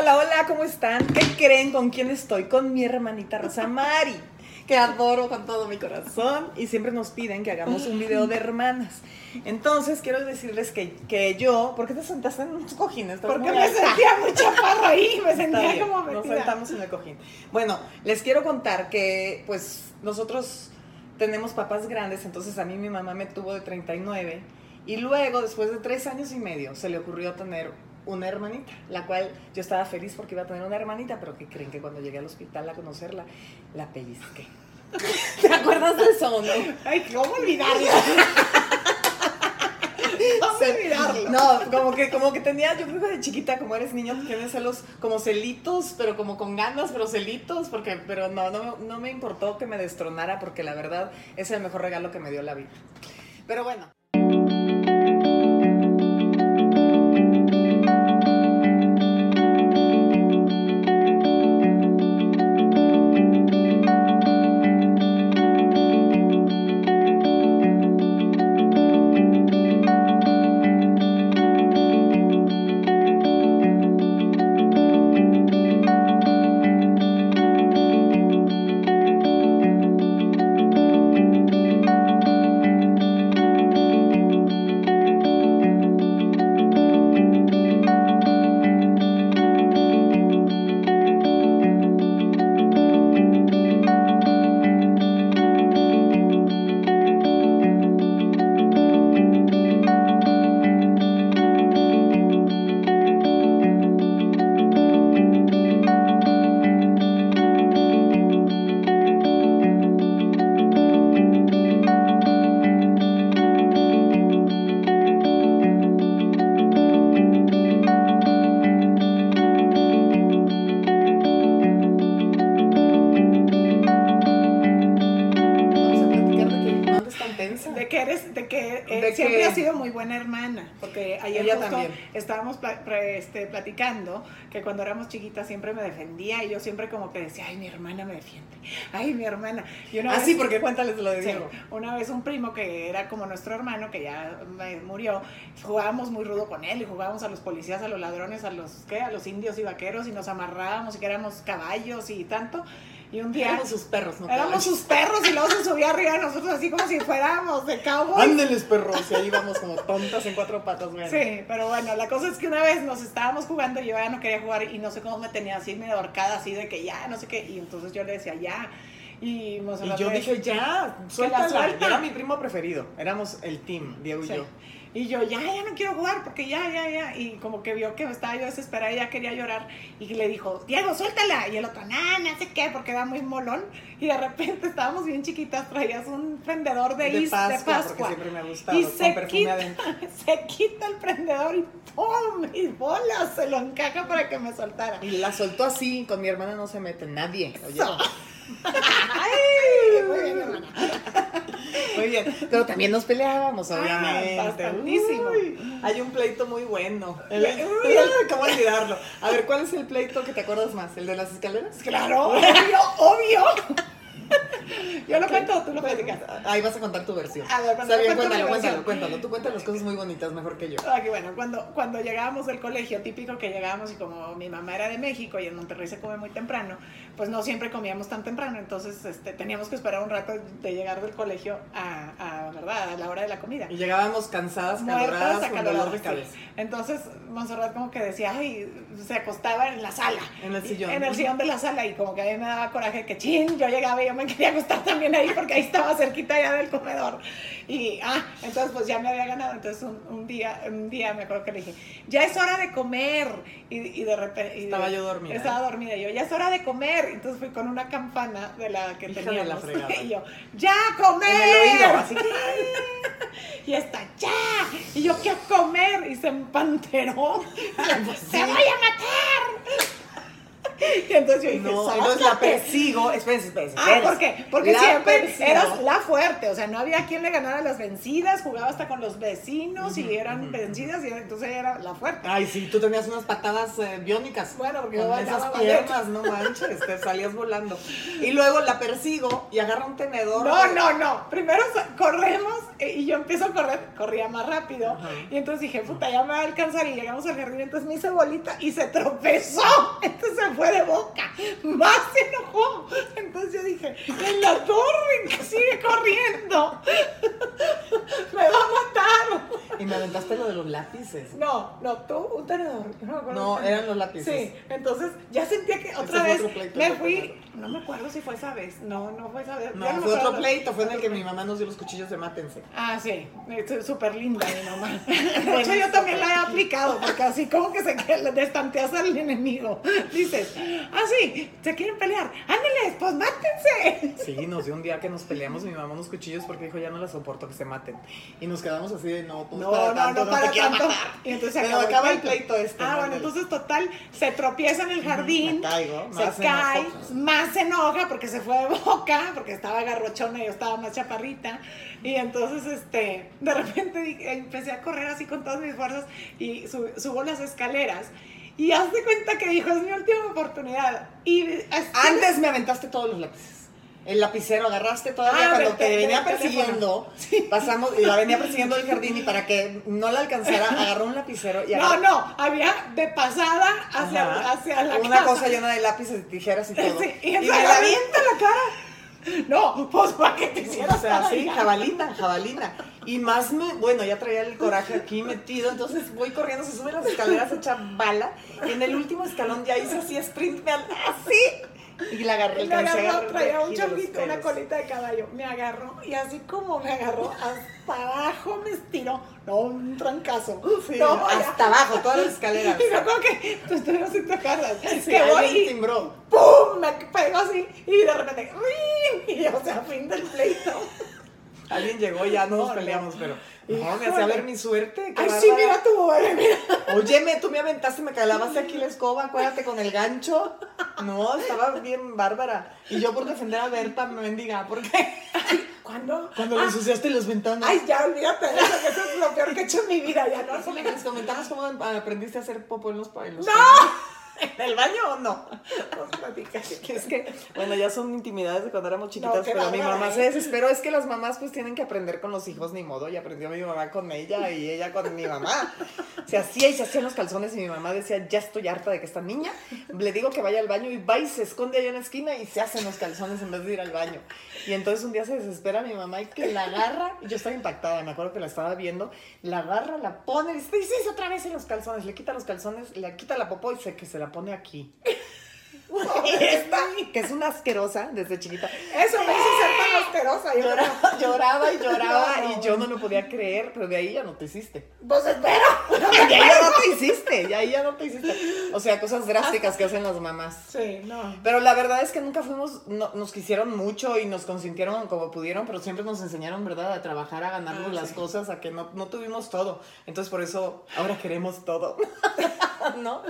Hola, hola, ¿cómo están? ¿Qué creen con quién estoy? Con mi hermanita Rosa Mari, que adoro con todo mi corazón y siempre nos piden que hagamos un video de hermanas. Entonces, quiero decirles que, que yo, ¿por qué te sentaste en tus cojines? Porque me alta. sentía muy chaparro ahí, me sentía bien, como Nos metida. sentamos en el cojín. Bueno, les quiero contar que, pues, nosotros tenemos papás grandes, entonces a mí mi mamá me tuvo de 39 y luego, después de tres años y medio, se le ocurrió tener una hermanita, la cual yo estaba feliz porque iba a tener una hermanita, pero que creen que cuando llegué al hospital a conocerla, la pellizqué. ¿Te acuerdas de eso no? Ay, ¿cómo olvidarlo? ¿Cómo Se-? No, como que, como que tenía, yo creo que de chiquita, como eres niño, tienes celos como celitos, pero como con ganas, pero celitos, porque, pero no, no, no me importó que me destronara, porque la verdad es el mejor regalo que me dio la vida. Pero bueno. Muy buena hermana, porque ayer Ella justo también. estábamos pla- pre- este, platicando que cuando éramos chiquitas siempre me defendía y yo siempre como que decía, ay, mi hermana me defiende, ay, mi hermana. Y una Ah, sí, porque cuéntales lo de Sí, Diego. una vez un primo que era como nuestro hermano, que ya murió, jugábamos muy rudo con él y jugábamos a los policías, a los ladrones, a los, ¿qué? A los indios y vaqueros y nos amarrábamos y que éramos caballos y tanto. Y un día... Éramos sus perros, ¿no? Éramos sus perros y luego se subía arriba de nosotros así como si fuéramos de cowboy. Ándeles, perros. Y ahí íbamos como tontas en cuatro patas, güey. Sí, pero bueno, la cosa es que una vez nos estábamos jugando y yo ya no quería jugar y no sé cómo me tenía así medio ahorcada, así de que ya, no sé qué, y entonces yo le decía ya. Y, Y yo dije, ya, suéltala. suelta. Era mi primo preferido. Éramos el team, Diego y Sí. yo. Y yo, ya, ya no quiero jugar porque ya, ya, ya. Y como que vio que estaba yo desesperada y ya quería llorar. Y le dijo, Diego, suéltala. Y el otro, nah, no sé qué, porque era muy molón. Y de repente estábamos bien chiquitas, traías un prendedor de, is- Pascua, de Pascua. porque siempre me ha gustado, Y con se quita, adentro. se quita el prendedor y ¡pum! Mis bolas se lo encaja para que me soltara. Y la soltó así, con mi hermana no se mete nadie. Oye, ¡Ay! Muy bien, hermana. muy bien. Pero también nos peleábamos, Ah, obviamente. bastantísimo. Uy, hay un pleito muy bueno. El, Uy. ¿Cómo olvidarlo? A ver, ¿cuál es el pleito que te acuerdas más? ¿El de las escaleras? Claro, obvio, obvio. Yo lo cuento, tú lo platicas. Ahí vas a contar tu versión. A ver, cuando Está bien, cuéntalo, cuéntalo, cuéntalo. Tú cuentas las cosas muy bonitas mejor que yo. Ah, que bueno, cuando, cuando llegábamos del colegio, típico que llegábamos y como mi mamá era de México y en Monterrey se come muy temprano, pues no siempre comíamos tan temprano, entonces este, teníamos que esperar un rato de llegar del colegio a, a, ¿verdad? a la hora de la comida. Y llegábamos cansadas, caloradas, con dolor de sí. cabeza. Entonces, Monserrat como que decía, ay, se acostaba en la sala. En el sillón. En el sillón de la sala y como que a mí me daba coraje que chin, yo llegaba y yo me quería acostar también ahí porque ahí estaba cerquita ya del comedor. Y, ah, entonces pues ya me había ganado. Entonces un, un día, un día me acuerdo que le dije, ya es hora de comer. Y, y de repente... y de- Estaba yo dormida. Estaba dormida. Y yo, ya es hora de comer. Entonces fui con una campana de la que Hija de teníamos. la fregada. Y yo, ya comer. En el oído, así. Y está, ya. Y yo, ¿qué a comer? Y se empanteró. ¡Se voy a matar! Y entonces yo dije, No, entonces la persigo. Espérense, espérense. Ah. ¿por qué? Porque La siempre persigo. eras la fuerte, o sea, no había quien le ganara las vencidas, jugaba hasta con los vecinos y eran vencidas y entonces era la fuerte. Ay, sí, tú tenías unas patadas eh, biónicas. Bueno, porque con esas piernas, no manches, te salías volando. Y luego la persigo y agarra un tenedor. No, no, no. Primero corremos eh, y yo empiezo a correr, corría más rápido. Y entonces dije, puta, ya me va a alcanzar. Y llegamos al jardín, entonces me hice bolita y se tropezó. Entonces se fue de boca. Más se enojó. Entonces yo dije, en la torre, que sigue corriendo. me va a matar. Y me aventaste lo de los lápices. No, no, tú, un tenedor. No, me No, eran los lápices. Sí, entonces ya sentía que otra vez pleito, me fui. No me acuerdo si fue esa vez. No, no fue esa vez. No, Ya me fue otro pleito, fue en el que mi mamá nos dio los cuchillos de mátense. Ah, sí, súper linda mi mamá. De hecho, yo también la he aplicado, porque así como que se que le destanteas al enemigo. Dices, ah, sí, se quieren pelear, ándeles, pues mátense. Sí, nos dio un día que nos peleamos mi mamá unos cuchillos porque dijo ya no la soporto que se maten. Y nos quedamos así de no, pues No, para no, tanto, no, para te tanto. matar. Y entonces se acabó acaba el pleito este. Ah, ¿no? bueno, entonces total, se tropieza en el jardín, Me caigo, más se cae, enojó. más se enoja porque se fue de boca, porque estaba garrochona y yo estaba más chaparrita. Y entonces, este, de repente empecé a correr así con todas mis fuerzas y su- subo las escaleras. Y haz de cuenta que dijo, es mi última oportunidad. Y Antes me aventaste todos los lápices. El lapicero agarraste todavía Ah, cuando del te te- venía del persiguiendo. Pasamos y la venía persiguiendo el jardín y para que no la alcanzara, agarró un lapicero y No, agarró no, había de pasada hacia, Ajá. hacia la una casa. cosa llena de lápices, tijeras y todo. Sí, y y me la avienta en la cara. No, pues para que te hicieras O sea, sí, jabalina, jabalina. Y más me, bueno, ya traía el coraje aquí metido, entonces voy corriendo, se sube las escaleras hecha bala, y en el último escalón ya hice así sprint, me así, y la agarré, a agarró, traía un chorrito, una colita de caballo. Me agarró y así como me agarró, hasta abajo me estiró. No, un trancazo. Sí, no, hasta abajo, todas las escaleras. Y me acuerdo que tú estuvieras tocarlas. Sí, que voy y timbró. ¡pum! Me pegó así y de repente ¡ring! Y o sea, fin del pleito. Alguien llegó y ya no nos No, no. peleamos, pero no, me hacía ver mi suerte. Ay, sí, mira tu bebé, mira. Óyeme, tú me aventaste, me clavaste aquí la escoba, acuérdate con el gancho. No, estaba bien bárbara. Y yo por defender a Berta, me bendiga, ¿por qué? ¿Cuándo? Cuando le Ah, ensuciaste las ventanas. Ay, ya olvídate de eso, que eso es lo peor que he hecho en mi vida. Ya no, Eso les comentamos cómo aprendiste a hacer popó en los bailos. ¡No! ¿En el baño o no? Que es que, bueno, ya son intimidades de cuando éramos chiquitas, No, pero mi mamá ¿eh? se desesperó. Es que las mamás pues tienen que aprender con los hijos, ni modo. Y aprendió mi mamá con ella y ella con mi mamá. Se hacía y se hacían los calzones y mi mamá decía, ya estoy harta de que esta niña, le digo que vaya al baño y va y se esconde ahí en la esquina y se hacen los calzones en vez de ir al baño. Y entonces un día se desespera mi mamá y que la agarra, y yo estaba impactada, me acuerdo que la estaba viendo, la agarra, la pone, y dice, "Sí, sí, otra vez en los calzones, le quita los calzones, le quita la popó y se, que se la pone aquí. Esta, que es una asquerosa desde chiquita, Eso me hizo ser tan asquerosa. Yo lloraba, lloraba y lloraba No. y yo no lo podía creer, pero de ahí ya no te hiciste. Pues espero. Y ahí ya no te hiciste, y ahí ya no te hiciste. O sea, cosas drásticas que hacen las mamás. Sí, no. Pero la verdad es que nunca fuimos, no- nos quisieron mucho y nos consintieron como pudieron, pero siempre nos enseñaron, ¿verdad?, a trabajar, a ganarnos Ah, las sí. cosas, a que no, no tuvimos todo. Entonces por eso ahora queremos todo. ¿No?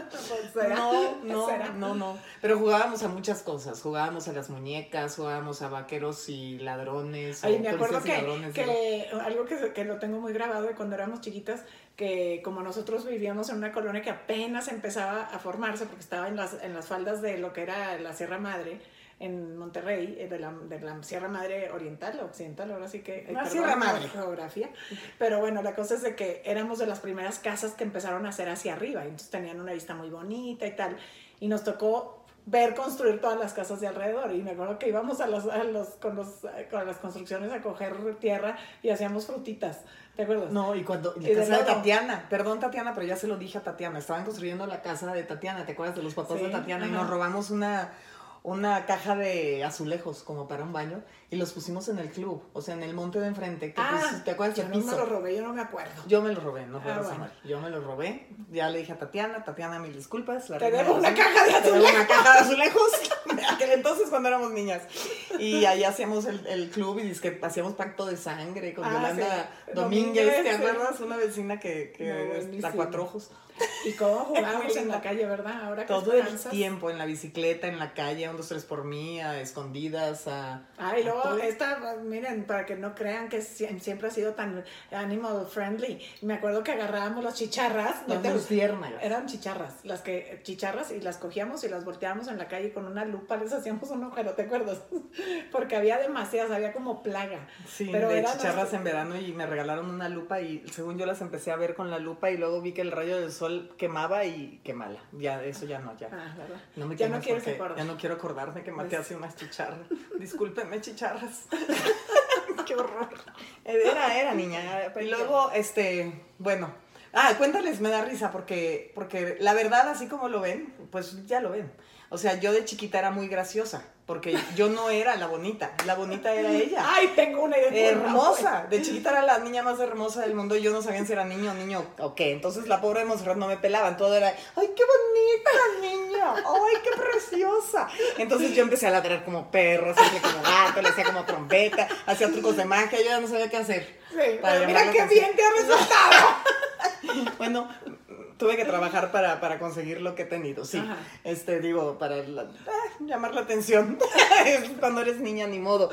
¿Será? No, no, ¿Será? no, no. Pero jugábamos a muchas cosas. Jugábamos a las muñecas, jugábamos a vaqueros y ladrones. Ay, o me acuerdo que, ladrones, que algo que, que lo tengo muy grabado de cuando éramos chiquitas, que como nosotros vivíamos en una colonia que apenas empezaba a formarse, porque estaba en las, en las faldas de lo que era la Sierra Madre, en Monterrey, eh, de la, de la Sierra Madre Oriental, Occidental, ahora sí que... eh, La perdón Sierra por Madre. Geografía. Pero bueno, la cosa es de que éramos de las primeras casas que empezaron a hacer hacia arriba, entonces tenían una vista muy bonita y tal, y nos tocó ver construir todas las casas de alrededor. Y me acuerdo que íbamos a los, a los, con, los, con las construcciones a coger tierra y hacíamos frutitas. ¿Te acuerdas? No, y cuando Y la de casa de. Tatiana, perdón Tatiana, pero ya se lo dije a Tatiana, estaban construyendo la casa de Tatiana, ¿te acuerdas de los papás Sí, de Tatiana? Y nos robamos una, una caja de azulejos como para un baño y los pusimos en el club, o sea, en el monte de enfrente, que Ah, pues, ¿te acuerdas yo no me piso? lo robé, yo no me acuerdo. Yo me lo robé, no fue Ah, bueno. Yo me lo robé. Ya le dije a Tatiana, Tatiana, mil disculpas. la Te de una caja de azulejos. una caja de azulejos. aquel entonces cuando éramos niñas. Y ahí hacíamos el, el club y que hacíamos pacto de sangre con Ah, Yolanda sí. Domínguez, ¿te acuerdas? Una vecina que, que No, es la cuatro ojos. Y cómo jugábamos en la calle, ¿verdad? Ahora Todo el tiempo, en la bicicleta, en la calle, un, dos, tres por mí, a escondidas, a... Ah, y luego a esta, miren, para que no crean que sie- siempre ha sido tan animal friendly. Me acuerdo que agarrábamos las chicharras, ¿no te- luciérnagas. eran chicharras, las que chicharras y las cogíamos y las volteábamos en la calle y con una lupa les hacíamos un agujero, ¿te acuerdas? Porque había demasiadas, había como plaga. Sí, Pero de eran chicharras las- en verano y me regalaron una lupa y según yo las empecé a ver con la lupa y luego vi que el rayo del sol quemaba y quemala. Ya, eso ya no, ya. Ah. No me ya no. Ya quiero acordarme que maté así unas chicharras. Discúlpenme, chicharras. Qué horror. Era, era niña. Y luego, este, bueno. Ah, cuéntales, me da risa porque, porque la verdad, así como lo ven, pues ya lo ven. O sea, yo de chiquita era muy graciosa porque yo no era la bonita, la bonita era ella. Ay, tengo una idea. Hermosa, de chiquita era la niña más hermosa del mundo y yo no sabía si era niño o niño o qué. Entonces la pobre de Monserrat no me pelaban, todo era, ay, qué bonita niña, ay, qué preciosa. Entonces yo empecé a ladrar como perro, siempre como gato, le hacía como trompeta, hacía trucos de magia, yo ya no sabía qué hacer. Sí, mira qué bien te ha resultado. Bueno, tuve que trabajar para, para conseguir lo que he tenido, sí. Ajá. Este, digo, para la- ah, llamar la atención. Cuando eres niña, ni modo.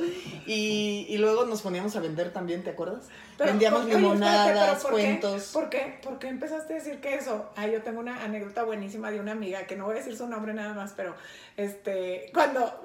Y, y luego nos poníamos a vender también, ¿te acuerdas? Pero, Vendíamos oye, limonadas, pero ¿por qué? cuentos. ¿Por qué? ¿Por qué empezaste a decir que eso? Ah, yo tengo una anécdota buenísima de una amiga, que no voy a decir su nombre nada más, pero este, cuando,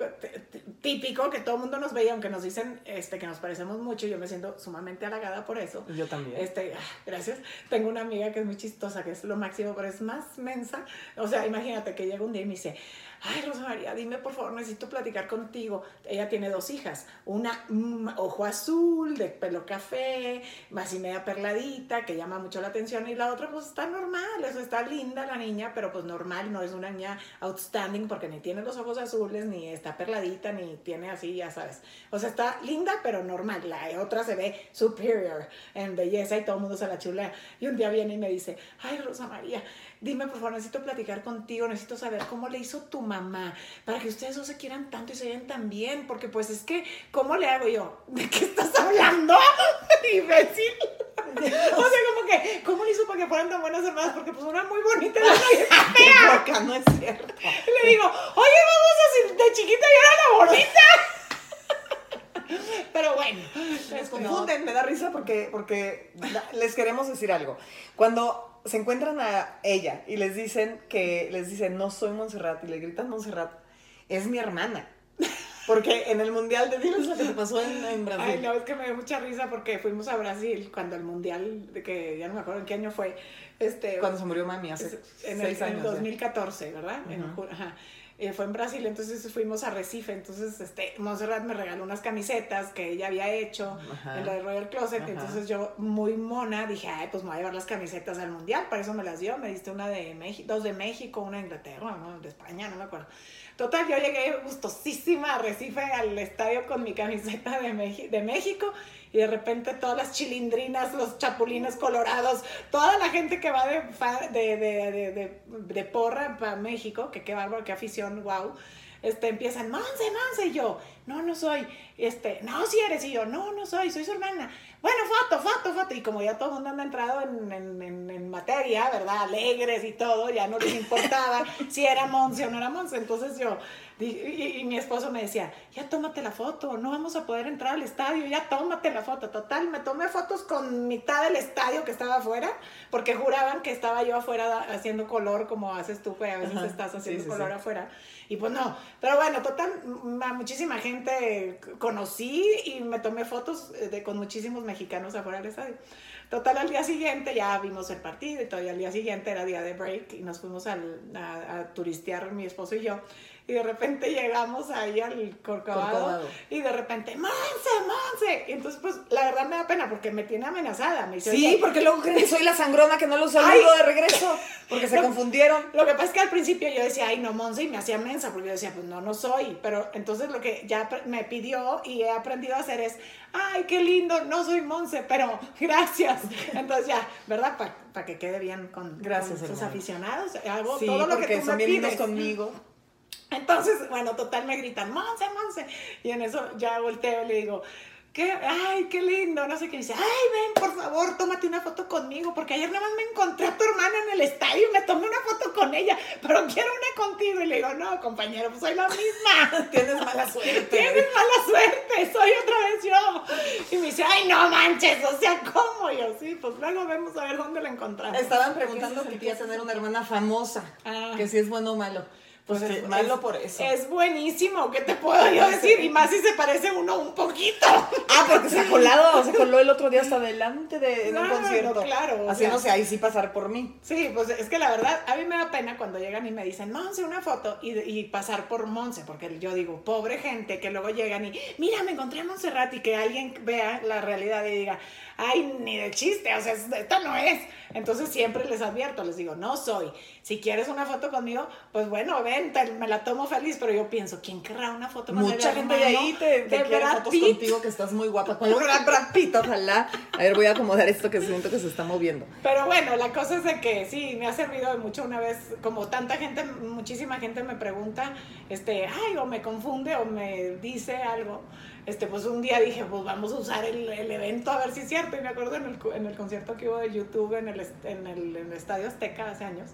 típico que todo el mundo nos veía, aunque nos dicen este, que nos parecemos mucho, yo me siento sumamente halagada por eso. Yo también. Este, ah, gracias. Tengo una amiga que es muy chistosa, que es lo máximo, pero es más mensa. O sea, imagínate que llega un día y me dice, ay, Rosa María, dime por favor, necesito platicar contigo. Ella tiene dos hijas, una mm, ojo azul, de pelo café, más y media perladita, que llama mucho la atención, y la otra pues está normal, eso está linda la niña, pero pues normal, no es una niña outstanding porque ni tiene los ojos azules, ni está perladita, ni tiene así, ya sabes. O sea, está linda, pero normal. La otra se ve superior en belleza y todo el mundo se la chulea. Y un día viene y me dice, ay, Rosa María, dime por favor, necesito platicar contigo, necesito saber cómo le hizo tu mamá para que ustedes no se quieran tanto y se vean tan bien, porque pues es que, ¿cómo le hago yo? ¿De qué estás hablando? Imbécil. O sea, como que, ¿cómo hizo para que fueran tan buenas hermanas? Porque pues una muy bonita y otra ¡Qué loca! No es cierto. le digo, oye, vamos a decir, de chiquita yo era la bonita. Pero bueno, Les confunden, me da risa porque, porque les queremos decir algo. Cuando se encuentran a ella y les dicen que les dicen no soy Montserrat y le gritan Montserrat, es mi hermana. Porque en el mundial de diles lo que te pasó en, en Brasil. Ay, no, es que me dio mucha risa porque fuimos a Brasil cuando el mundial, de que ya no me acuerdo en qué año fue, este, Cuando se murió mami hace en el seis años. en ya. 2014, ¿verdad? En Ujú. ju- ajá. Eh, fue en Brasil, entonces fuimos a Recife, entonces este, Montserrat me regaló unas camisetas que ella había hecho Ajá. en la de Royal Closet, Ajá. entonces yo muy mona dije, ay, pues me voy a llevar las camisetas al mundial, para eso me las dio, me diste una de México, dos de México, una de Inglaterra, una de España, no me acuerdo. Total, yo llegué gustosísima a Recife al estadio con mi camiseta de, México y de repente todas las chilindrinas, los chapulines colorados, toda la gente que va de, de, de, porra para México, que qué bárbaro, qué afición, wow, este, empiezan, Monse, Monse, yo, no, no soy, este, no, si eres, yo, no, no soy, soy su hermana. Bueno, foto, foto, foto. Y como ya todo el mundo anda entrado en, en, en- en materia, ¿verdad? Alegres y todo, ya no les importaba si era Monse o no era Monse. Entonces yo, y, y mi esposo me decía, ya tómate la foto, no vamos a poder entrar al estadio, ya tómate la foto. Total, me tomé fotos con mitad del estadio que estaba afuera, porque juraban que estaba yo afuera haciendo color como haces tú, que a veces Ajá, estás haciendo sí, sí, color sí. afuera. Y pues no, pero bueno, total, a muchísima gente conocí y me tomé fotos eh, de, con muchísimos mexicanos afuera del estadio. Total, al día siguiente ya vimos el partido y todavía al día siguiente era día de break y nos fuimos al- a, a turistear mi esposo y yo. Y de repente llegamos ahí al Corcovado, Corcovado. y de repente, ¡Monse, Monse! Y entonces, pues, la verdad me da pena porque me tiene amenazada. Me dice, Sí, "Oye, porque luego creen que soy la sangrona que no los saludo Ay. de regreso. Porque se No. confundieron. Lo que pasa es que al principio yo decía, ay, no, Monse, y me hacía mensa, porque yo decía, pues no, no soy. Pero entonces lo que ya me pidió y he aprendido a hacer es, ay, qué lindo, no soy Monse, pero gracias. Entonces ya, ¿verdad? Para que quede bien con, Gracias, con sus aficionados. Hago Sí, todo lo que tú son me pides. conmigo. Entonces, bueno, total me gritan, Monse, Monse. Y en eso ya volteo y le digo, ¿qué? Ay, qué lindo, no sé qué. dice, ay, ven, por favor, tómate una foto conmigo, porque ayer nada más me encontré a tu hermana en el estadio y me tomé una foto con ella, pero quiero una contigo. Y le digo, no, compañero, pues soy la misma. Tienes mala suerte. Tienes mala suerte, soy otra vez yo. Y me dice, ay, no manches, o sea, ¿cómo? Y yo, sí, pues luego vemos a ver dónde la encontramos. Estaban preguntando que quería tener una hermana famosa, Ah. que si es bueno o malo. Pues, Pues es- malo es- por eso. Es buenísimo, ¿qué te puedo yo decir? Y más si se parece uno un poquito. Ah, porque se ha colado, se coló el otro día hasta adelante de en un Claro, concierto. claro, o Haciéndose sea. ahí sí pasar por mí. Sí, pues es que la verdad, a mí me da pena cuando llegan y me dicen, Monse, una foto, y, y pasar por Monse, porque yo digo, pobre gente, que luego llegan y, mira, me encontré a Montserrat, y que alguien vea la realidad y diga, ay, ni de chiste, o sea, es- esta no es. Entonces siempre les advierto, les digo, no soy. Si quieres una foto conmigo, pues bueno, ven, te- me la tomo feliz, pero yo pienso, ¿quién querrá una foto con el Mucha gente de ahí te, te quiere fotos Pitt? contigo que estás muy guapa. Con Brad, Brad Pitt, ojalá. A ver, voy a acomodar esto que siento que se está moviendo. Pero bueno, la cosa es de que sí, me ha servido de mucho una vez, como tanta gente, muchísima gente me pregunta, este, ay, o me confunde o me dice algo. Este, pues un día dije, pues vamos a usar el, el evento a ver si es cierto. Y me acuerdo en el, en el concierto que hubo de YouTube en el, en el, Estadio Azteca hace años,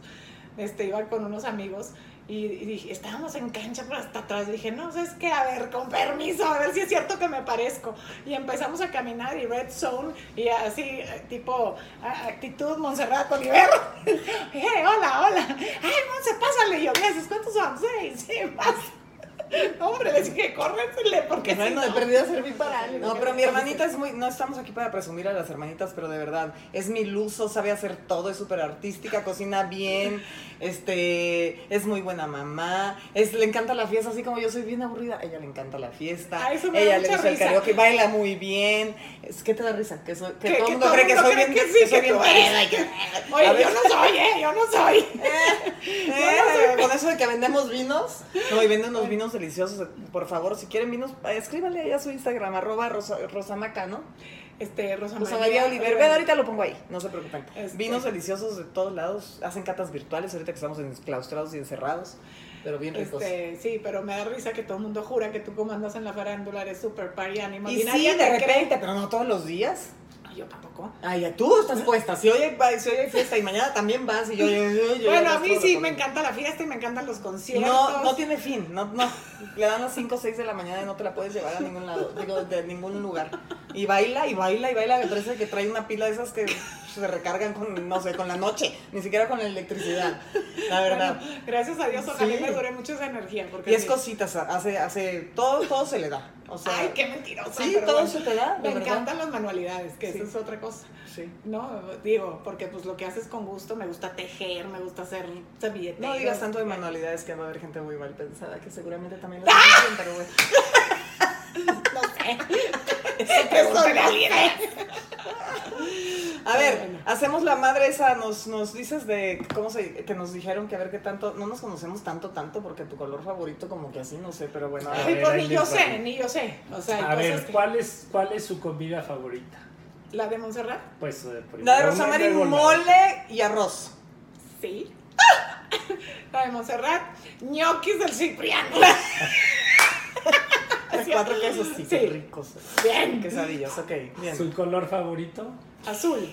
este, iba con unos amigos y, dije, estábamos en cancha pero hasta atrás. Dije, no, es que a ver, con permiso, a ver si es cierto que me parezco. Y empezamos a caminar y Red Zone y así, eh, tipo, actitud Montserrat Oliver. hey, hola, hola. Ay, Monse, pásale. Y yo, ¿cuántos son? Seis, sí, más. Hombre, les dije, córrensele, porque si Bueno, de no- perdida servir para algo. No, pero mi hermanita es muy. No estamos aquí para presumir a las hermanitas, pero de verdad, es mi luso, sabe hacer todo, es súper artística, cocina bien, este, es muy buena mamá, es, le encanta la fiesta, así como yo soy bien aburrida, a ella le encanta la fiesta, Ah, eso me da ella le gusta el risa. karaoke, baila muy bien. Es que te da risa, que, soy, que Que- todo que el mundo cree que soy bien, que sí, que soy que bien tú eres. peda y que- a Oye, ver, yo no soy, ¿eh? Yo no soy. eso de que vendemos vinos, no, y venden unos vinos deliciosos. Por favor, si quieren vinos, eh, escríbanle ahí a su Instagram, arroba rosa, rosamaca, ¿no? Este, Rosa, Rosa María Oliver. Ven, ahorita lo pongo ahí, no se preocupen. Este- Vinos deliciosos de todos lados, hacen catas virtuales, ahorita que estamos enclaustrados y encerrados, pero bien ricos. Este, sí, pero me da risa que todo el mundo jura que tú como andas en la farándula eres super party animal. y nadie sí, de cree. repente, pero no todos los días. Yo tampoco. Ay, ya tú estás puesta. Si hoy, hay, si hoy hay fiesta y mañana también vas y yo... yo, yo- yo bueno, a mí sí me encanta la fiesta y me encantan los conciertos. No, no tiene fin, no, no. Le dan las 5 o 6 de la mañana y no te la puedes llevar a ningún lado, digo, de ningún lugar. Y baila, y baila, y baila, me parece que trae una pila de esas que se recargan con, no sé, con la noche, ni siquiera con la electricidad, la verdad. Bueno, gracias a Dios, ojalá Sí. me dure mucho esa energía. Porque Y es sí. cositas, hace, hace, todo, todo se le da. O sea, Ay, qué mentirosa. Sí, todo bueno, se te da, de Me verdad. encantan las manualidades, que Sí. eso es otra cosa. Sí. No, digo, porque pues lo que haces con gusto, me gusta tejer, me gusta hacer servilletas. No digas tanto de manualidades que va a haber gente muy mal pensada, que seguramente también lo hacen bien, pero bueno. No sé. Eso Pregúntale a alguien. A ver, hacemos la madre esa, nos, nos dices de cómo se, que nos dijeron que a ver qué tanto, no nos conocemos tanto, tanto, porque tu color favorito como que así, no sé, pero bueno, a ver. pues ni yo sé, ni yo sé. O sea, A ver, que- ¿cuál es, ¿cuál es su comida favorita? ¿La de Montserrat? Pues eh, primero La de Rosamari, mole y arroz. Sí. La de Montserrat, ñoquis del Cipriano. Cuatro quesos, sí, Sí. qué ricos. Bien. Quesadillas, ok, bien. ¿Su color favorito? Azul.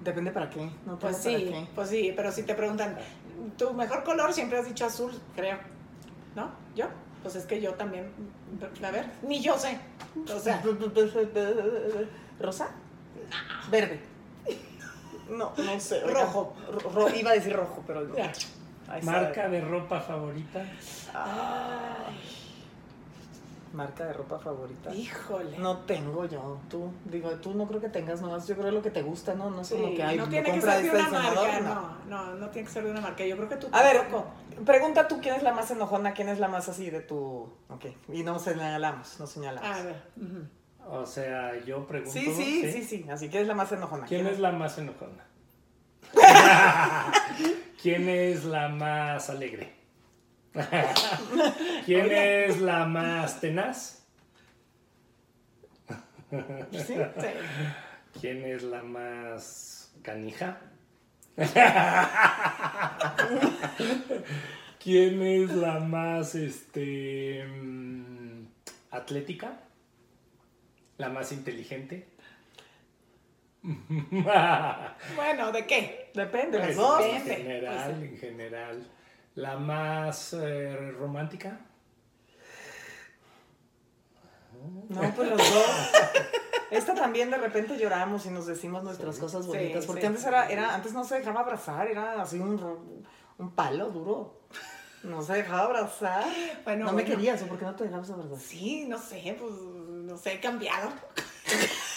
Depende para qué, no Pues para sí, qué. pues sí, pero si te preguntan, tu mejor color siempre has dicho azul, creo. ¿No? ¿Yo? Pues es que yo también, a ver, ni yo sé. O sea, ¿Rosa? Verde. No, no sé. oiga. Rojo. Ro- ro- iba a decir rojo, pero no. ¿Marca de ropa favorita? Ay. Marca de ropa favorita. híjole. No tengo yo, tú, digo, tú no creo que tengas nomás, yo creo lo que te gusta, ¿no? No es Sí, como que hay no tiene que ser de una marca, no. no, no, no tiene que ser de una marca. Yo creo que tú A ver, tampoco. pregunta tú quién es la más enojona, quién es la más así de tu... Ok, y no señalamos, no señalamos. A ver. O sea, yo pregunto. sí, sí, sí, sí, así quién es la más enojona. ¿Quién es la más enojona? ¿Quién es la más alegre? ¿Quién es la más tenaz? Sí. Sí. ¿Quién es la más canija? ¿Quién es la más este mm, atlética? ¿La más inteligente? Bueno, ¿de qué? Depende, las Pues, dos. en general, pues, en general. ¿La más eh, romántica? No, pues los dos. Esta también de repente lloramos y nos decimos nuestras Sí. cosas Sí, bonitas. Porque sí. antes era, era, antes no se dejaba abrazar, era así un, un palo duro. No se dejaba abrazar. Bueno, no me bueno. querías, ¿o por qué no te dejabas abrazar? Sí, no sé, pues no sé, he cambiado.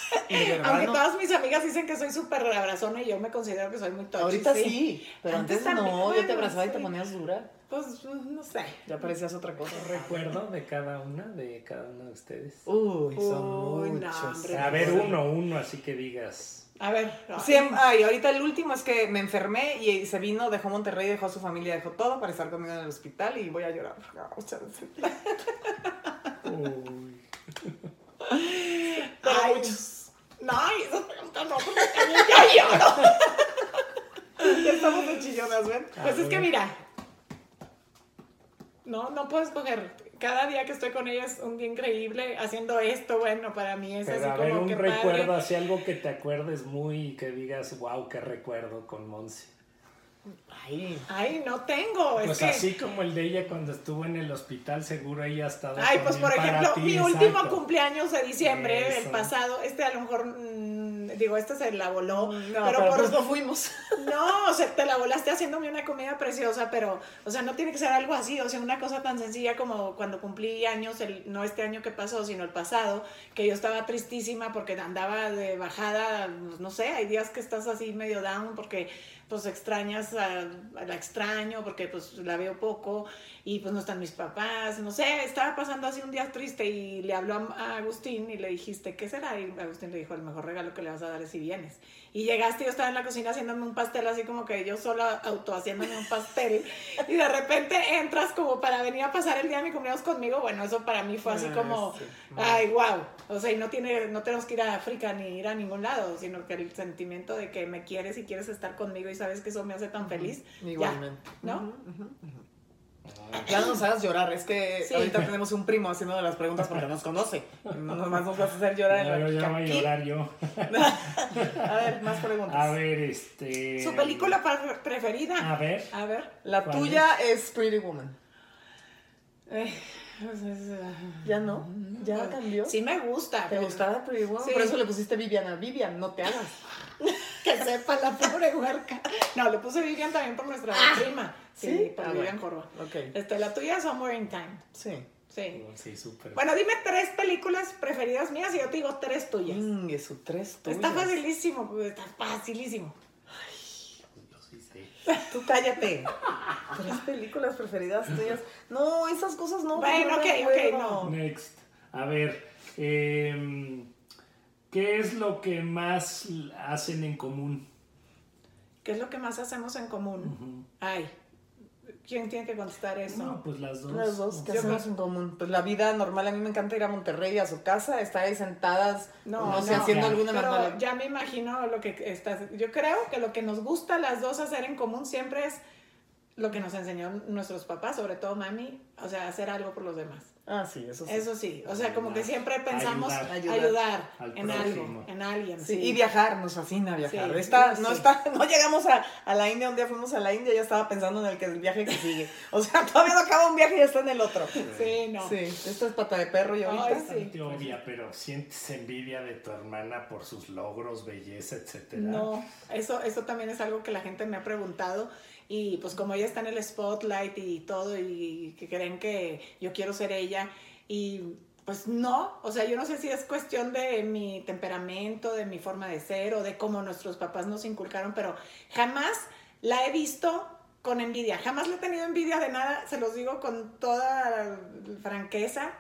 Aunque no. todas mis amigas dicen que soy súper abrazona y yo me considero que soy muy touchy. Ahorita sí, pero Antes antes, también, no, yo te abrazaba y te sí. ponías dura. Pues no sé. Ya parecías otra cosa. ¿Recuerdo de cada una, de cada uno de ustedes? Uy, son Uy, no, muchos. hombre. A ver, uno, uno, así que digas. A ver. Siem- ay, ahorita el último es que me enfermé y se vino, dejó Monterrey, dejó a su familia, dejó todo para estar conmigo en el hospital y voy a llorar. No, muchas veces. Uy. Pero Ay, muchos. No, y esas preguntas no, porque también ya lloro. Ya estamos de chillonas, ¿ven? Pues es que mira. No, no puedo escoger. Cada día que estoy con ella es un día increíble haciendo esto. Bueno, para mí es Pero a ver, como un que recuerdo, padre. así algo que te acuerdes muy, que digas, wow, qué recuerdo con Monse. Ay, Ay, no tengo. Pues es que. así como el de ella cuando estuvo en el hospital, seguro ella ha estado. Ay, pues por ejemplo, ti, mi exacto. último cumpleaños de diciembre, el pasado, este a lo mejor, digo, este se la voló, no, pero, pero, por, pues no fuimos. no, o sea, te la volaste haciéndome una comida preciosa, pero, o sea, no tiene que ser algo así, o sea, una cosa tan sencilla como cuando cumplí años, el, no este año que pasó, sino el pasado, que yo estaba tristísima porque andaba de bajada, pues, no sé, hay días que estás así medio down porque pues extrañas a, a la extraño porque pues la veo poco y pues no están mis papás, no sé, estaba pasando así un día triste y le habló a, Agustín y le dijiste, ¿qué será? Y Agustín le dijo, el mejor regalo que le vas a dar es si vienes. Y llegaste y yo estaba en la cocina haciéndome un pastel así como que yo sola auto haciéndome un pastel y de repente entras como para venir a pasar el día de mi cumpleaños conmigo, bueno, eso para mí fue así Ah, como, sí. ay, wow, o sea, y no, tiene, no tenemos que ir a África ni ir a ningún lado, sino que el sentimiento de que me quieres y quieres estar conmigo y sabes que eso me hace tan feliz, Igualmente. ¿no? Ya no nos hagas llorar, es que Sí. ahorita tenemos un primo haciendo las preguntas porque nos conoce. No nomás nos vas a hacer llorar. Ya, ya voy a llorar yo. A ver, más preguntas. A ver, este. Su película pa- preferida. A ver. A ver. La ¿Cuál tuya es? Pretty Woman. Eh, pues es, ah, ¿Ya no? ¿Ya cambió? Sí me gusta. ¿Te pero gustaba Pretty Woman? Sí. Por eso le pusiste Viviana. Vivian, no te hagas. Que sepa la pobre huerca. No, le puse Vivian también por nuestra prima. Sí, ¿sí? por Ah, Vivian bueno. Corva. Ok. Este, la tuya es Somewhere in Time. Sí. Sí. Sí, súper. Bueno, dime tres películas preferidas mías y yo te digo tres tuyas. Mm, su tres tuyas. Está facilísimo, pues, está facilísimo. Yo sí sé. Tú cállate. Tres películas preferidas tuyas. No, esas cosas no. Bueno, no ok, ok, no. Next. A ver. em, ¿Qué es lo que más hacen en común? ¿Qué es lo que más hacemos en común? Ay, ¿quién tiene que contestar eso? No, pues las dos. Las dos, ¿qué Yo hacemos en común? Pues la vida normal, a mí me encanta ir a Monterrey, a su casa, estar ahí sentadas, No, no, sé, haciendo ya. alguna Pero normal. ya me imagino lo que estás. Yo creo que lo que nos gusta las dos hacer en común siempre es lo que nos enseñó nuestros papás, sobre todo mami, o sea, hacer algo por los demás. Ah, sí, eso sí. Eso sí, o sea, como que siempre pensamos Ayudar. ayudar, Ayudar. Al en algo, en alguien. Sí, Sí, y viajar, nos fascina viajar. Sí, sí. no, está, no llegamos a, a la India, un día fuimos a la India y ya estaba pensando en el, que, el viaje que sigue. O sea, todavía no acaba un viaje y ya está en el otro. Sí, no. Sí, esto es pata de perro y ahorita. Ay, sí. Bastante obvia, pero sientes envidia de tu hermana por sus logros, belleza, etcétera. No, eso, eso también es algo que la gente me ha preguntado y pues como ella está en el spotlight y todo y que creen que yo quiero ser ella y pues no, o sea, yo no sé si es cuestión de mi temperamento, de mi forma de ser o de cómo nuestros papás nos inculcaron, pero jamás la he visto con envidia, jamás le he tenido envidia de nada, se los digo con toda franqueza.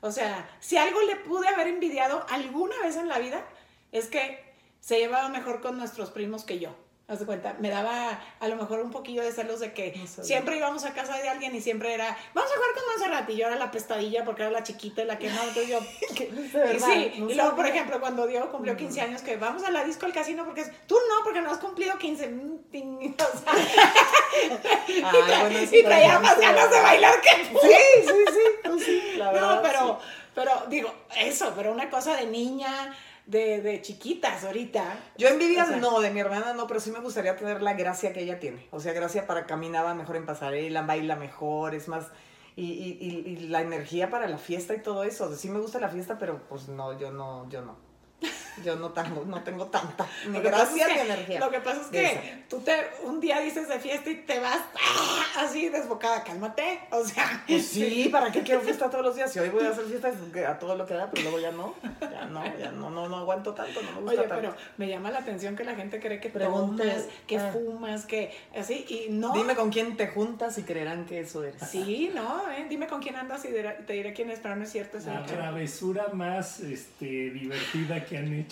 O sea, si algo le pude haber envidiado alguna vez en la vida, es que se llevaba mejor con nuestros primos que yo. Haz de cuenta, me daba a lo mejor un poquillo de celos de que No siempre íbamos a casa de alguien y siempre era, vamos a jugar con Monserrat y yo era la pestadilla porque era la chiquita y la que no, entonces yo... y sí, y luego por ejemplo cuando Diego cumplió 15 años que vamos a la disco al casino porque es, tú no, porque no has cumplido 15, mm, ting, o sea, Ay, bueno, eso y traía más ganas de bailar que tú. Sí, sí, sí, tú sí, la verdad. No, pero, sí. pero digo, eso, pero una cosa de niña, de, de chiquitas ahorita. Yo envidia O sea, no, de mi hermana no, pero sí me gustaría tener la gracia que ella tiene. O sea, gracia para caminaba mejor en pasarela, baila mejor, es más... Y, y, y, la energía para la fiesta y todo eso. O sea, sí me gusta la fiesta, pero pues no, yo no, yo no. Yo no tengo, no tengo tanta ni Lo que pasa gracia es ni que- energía. Lo que pasa es que esa. tú te un día dices de fiesta y te vas ¡ah! así desbocada, cálmate. O sea, Pues sí, ¿para qué quiero fiesta todos los días? Si hoy voy a hacer fiesta es que a todo lo que da, pero luego ya no. Ya no, ya no, no, no aguanto tanto, no me gusta Oye, tanto. pero me llama la atención que la gente cree que Preguntas, tomas, que ah. fumas, que así, y no. Dime con quién te juntas y creerán que eso eres. Sí, no, ¿eh? dime con quién andas y dirá- te diré quién es, pero no es cierto. es La travesura más este, divertida que han hecho.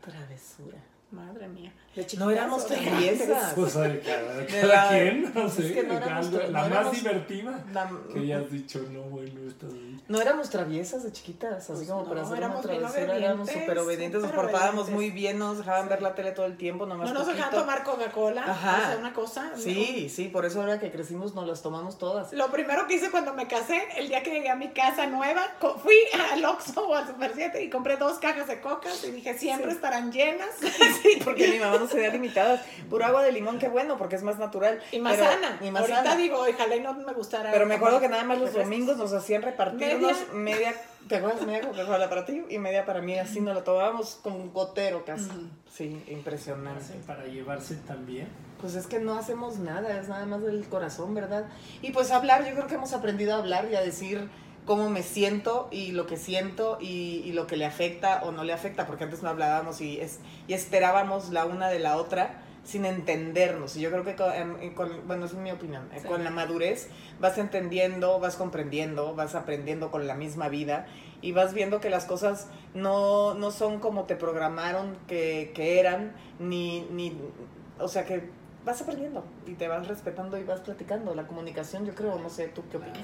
Travesura. Madre mía. De No éramos traviesas. Pues cada, cada la- quien, no es sé, que no éramos algo- tra- la no más éramos- divertida. La- Que hayas dicho, no, bueno, esta. No éramos traviesas de chiquitas, así Pues como no, para hacer una éramos travesura, éramos súper obedientes, nos portábamos muy bien, nos dejaban ver la tele todo el tiempo, nomás No nos dejaban tomar Coca-Cola, Ajá. o sea, una cosa. ¿no? Sí, sí, por eso ahora que crecimos nos las tomamos todas. Lo primero que hice cuando me casé, el día que llegué a mi casa nueva, co- fui al Oxxo o al Super 7 y compré dos cajas de cocas y dije, siempre Sí. estarán llenas. Sí, porque mi mamá no se da limitadas. Puro agua de limón, qué bueno, porque es más natural. Y más pero- sana. Y más Ahorita sana. digo, ojalá y no me gustara. Pero me acuerdo que nada más los refrescos. domingos nos hacían repartirnos media, ¿te acuerdas? Media Coca-Cola para ti y media para mí, así nos la tomábamos con un gotero casi. Sí, impresionante. Para llevarse también. Pues es que no hacemos nada, es nada más del corazón, ¿verdad? Y pues hablar, yo creo que hemos aprendido a hablar y a decir cómo me siento y lo que siento y, y lo que le afecta o no le afecta, porque antes no hablábamos y, es, y esperábamos la una de la otra sin entendernos. Y yo creo que, con, em, con- bueno, es mi opinión, eh, Sí. con la madurez vas entendiendo, vas comprendiendo, vas aprendiendo con la misma vida y vas viendo que las cosas no, no son como te programaron que, que eran, ni, ni, o sea que vas aprendiendo y te vas respetando y vas platicando. La comunicación, yo creo, no sé, ¿tú qué opinas?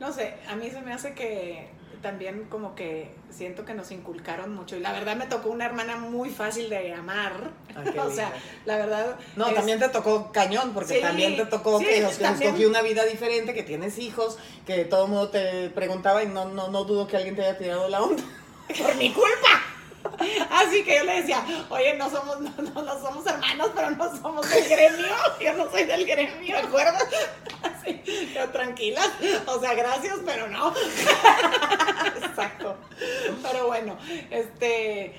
No sé, a mí se me hace que también como que siento que nos inculcaron mucho y la verdad me tocó una hermana muy fácil de amar. Ah, o sea, la verdad... No, es- también te tocó cañón, porque Sí, también te tocó sí, que, os- que también. escogí una vida diferente, que tienes hijos, que todo el mundo te preguntaba y no, no, no dudo que alguien te haya tirado la onda. por mi culpa. Así que yo le decía, oye, no somos, no, no, no somos hermanos, pero no somos del gremio. Yo no soy del gremio, ¿de acuerdo? Así, yo tranquila. O sea, gracias, pero no. Exacto. Pero bueno, este.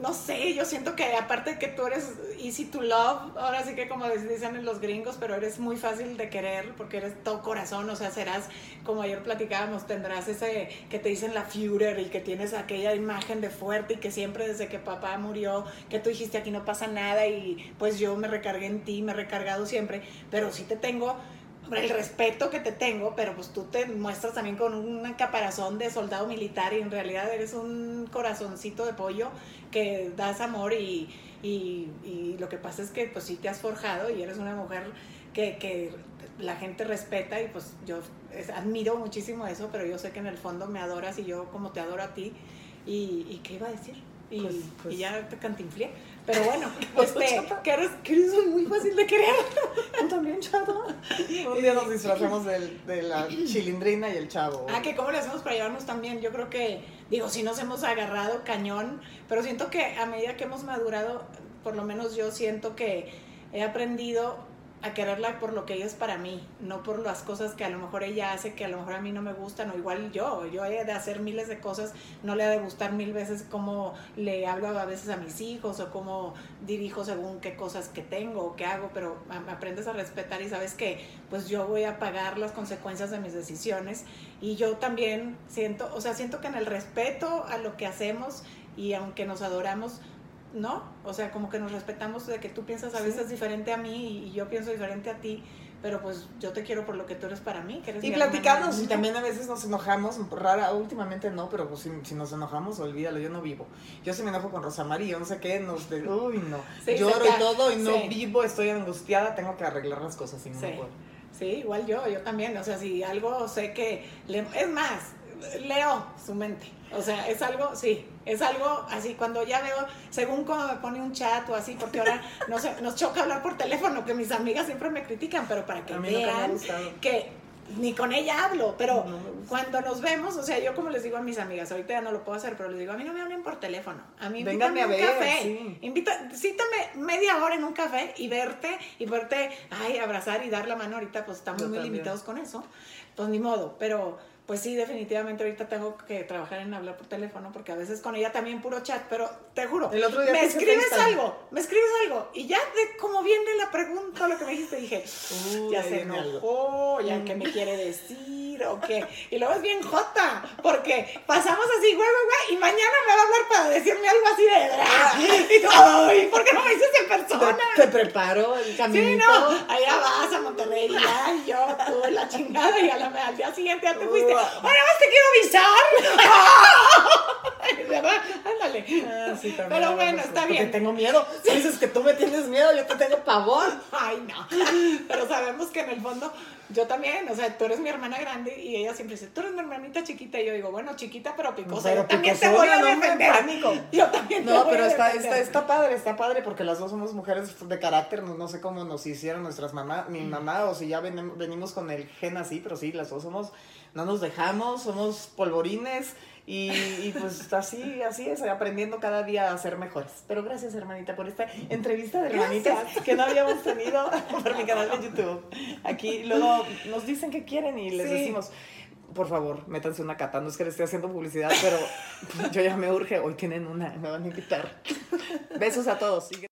No sé, yo siento que aparte de que tú eres easy to love, ahora sí que como dicen los gringos, pero eres muy fácil de querer porque eres todo corazón, o sea, serás, como ayer platicábamos, tendrás ese que te dicen la Führer y que tienes aquella imagen de fuerte y que siempre desde que papá murió, que tú dijiste aquí no pasa nada y pues yo me recargué en ti, me he recargado siempre, pero sí te tengo el respeto que te tengo, pero pues tú te muestras también con un caparazón de soldado militar y en realidad eres un corazoncito de pollo que das amor y, y, lo que pasa es que pues sí te has forjado y eres una mujer que, que la gente respeta y pues yo admiro muchísimo eso, pero yo sé que en el fondo me adoras y yo como te adoro a ti y, y ¿qué iba a decir? Y, Pues- pues- y ya te cantinflé. Pero bueno, Pues, este, que eres, que eres muy fácil de querer. Tú también, chavo. Un día nos disfrazamos del- de la chilindrina y el chavo. Ah, que cómo le hacemos para llevarnos también. Yo creo que, digo, sí nos hemos agarrado cañón, pero siento que a medida que hemos madurado, por lo menos yo siento que he aprendido a quererla por lo que ella es para mí, no por las cosas que a lo mejor ella hace que a lo mejor a mí no me gustan, o igual yo, yo he de hacer miles de cosas, no le ha de gustar mil veces cómo le hablo a veces a mis hijos o cómo dirijo según qué cosas que tengo o qué hago, pero aprendes a respetar y sabes que pues yo voy a pagar las consecuencias de mis decisiones. Y yo también siento, o sea, siento que en el respeto a lo que hacemos y aunque nos adoramos, ¿no? O sea, como que nos respetamos de que tú piensas a Sí. veces diferente a mí y, yo pienso diferente a ti, pero pues yo te quiero por lo que tú eres para mí, que eres Y platicamos, y también a veces nos enojamos, rara, últimamente no, pero pues si, si nos enojamos, olvídalo, yo no vivo. Yo si me enojo con Rosa María, yo no sé qué, nos de, uy no, Sí, lloro y todo y no sí. vivo, estoy angustiada, tengo que arreglar las cosas y no. Sí, igual yo, yo también. O sea, si algo sé que. le- es más, leo su mente. O sea, es algo, sí, es algo así. Cuando ya veo, según como me pone un chat o así, porque ahora no sé, nos choca hablar por teléfono, que mis amigas siempre me critican, pero para que A mí vean que ni con ella hablo, pero No cuando nos vemos, o sea, yo como les digo a mis amigas, ahorita ya no lo puedo hacer, pero les digo, a mí no me hablen por teléfono, a mí invítame a un ver, café, sí. invita, cítame media hora en un café y verte, y verte, ay, abrazar y dar la mano ahorita, pues estamos Yo muy también. limitados con eso, pues ni modo, pero pues sí, definitivamente ahorita tengo que trabajar en hablar por teléfono, porque a veces con ella también puro chat, pero te juro, El otro día me escribes algo, me escribes algo, y ya de cómo viene la pregunta, lo que me dijiste, dije, Uy, ya se algo. enojó, ya qué me quiere decir o qué. Y luego es bien jota, porque pasamos así, güey, güey, y mañana me va a hablar para decirme algo así de. Y tú, ay, ¿por qué no me dices en persona? Te, te preparo el Sí, caminito. no, allá vas a Monterrey, ya, y yo, tú, la chingada, y a la, al día siguiente ya te fuiste. Ahora más te quiero avisar. Ándale. Ah, sí, también Pero bueno, de- está porque bien. tengo miedo. Si dices que tú me tienes miedo, yo te tengo pavor. Ay, no. Pero sabemos que en el fondo, yo también, o sea, tú eres mi hermana grande y ella siempre dice, tú eres mi hermanita chiquita. Y yo digo, bueno, chiquita pero picosa. Pero yo también te voy a no defender. pánico. Yo también te No, voy pero a está, defender. está, está padre, está padre porque las dos somos mujeres de carácter, no, no sé cómo nos hicieron nuestras mamás, mi mamá o si ya venim- venimos con el gen así, pero sí, las dos somos, no nos dejamos, somos polvorines y, y pues así, así es, aprendiendo cada día a ser mejores. Pero gracias hermanita por esta entrevista de hermanitas Gracias. que no habíamos tenido por mi canal de YouTube. Aquí luego nos dicen que quieren y les Sí. decimos... Por favor, métanse una cata. No es que les esté haciendo publicidad, pero yo ya me urge. Hoy tienen una, me van a invitar. Besos a todos.